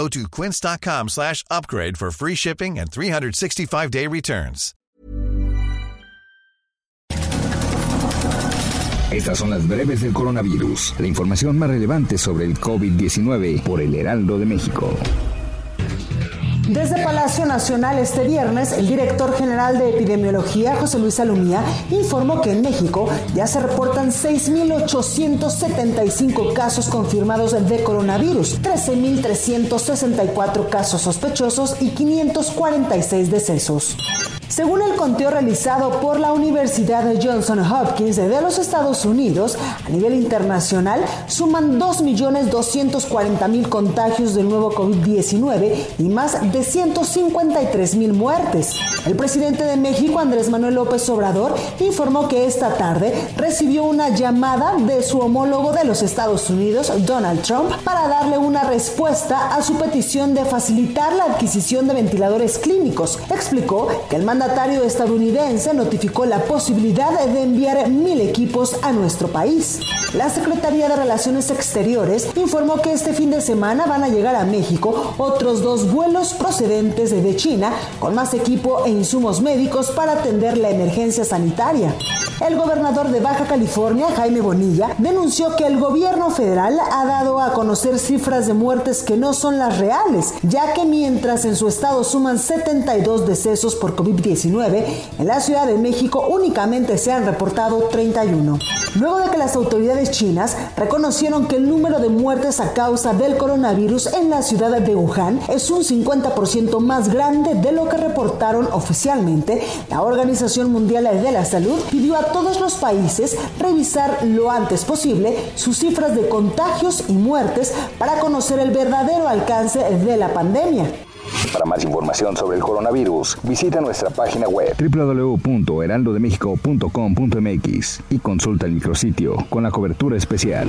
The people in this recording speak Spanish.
Go to quince.com slash upgrade for free shipping and 365-day returns. Estas son las breves del coronavirus, la información más relevante sobre el COVID-19 por el Heraldo de México. Desde Palacio Nacional este viernes, el director general de epidemiología, José Luis Alumía, informó que en México ya se reportan 6.875 casos confirmados de coronavirus, 13.364 casos sospechosos y 546 decesos. Según el conteo realizado por la Universidad de Johnson Hopkins de los Estados Unidos, a nivel internacional suman 2.240.000 contagios del nuevo COVID-19 y más de 153.000 muertes. El presidente de México, Andrés Manuel López Obrador, informó que esta tarde recibió una llamada de su homólogo de los Estados Unidos, Donald Trump, para darle una respuesta a su petición de facilitar la adquisición de ventiladores clínicos. Explicó que el mandatario estadounidense notificó la posibilidad de enviar mil equipos a nuestro país. La Secretaría de Relaciones Exteriores informó que este fin de semana van a llegar a México otros dos vuelos procedentes de China con más equipo e insumos médicos para atender la emergencia sanitaria. El gobernador de Baja California, Jaime Bonilla, denunció que el gobierno federal ha dado a conocer cifras de muertes que no son las reales, ya que mientras en su estado suman 72 decesos por COVID-19, en la Ciudad de México únicamente se han reportado 31. Luego de que las autoridades chinas reconocieron que el número de muertes a causa del coronavirus en la ciudad de Wuhan es un 50% más grande de lo que reportaron oficialmente, la Organización Mundial de la Salud pidió a todos los países revisar lo antes posible sus cifras de contagios y muertes para conocer el verdadero alcance de la pandemia. Para más información sobre el coronavirus, visita nuestra página web www.heraldodemexico.com.mx y consulta el micrositio con la cobertura especial.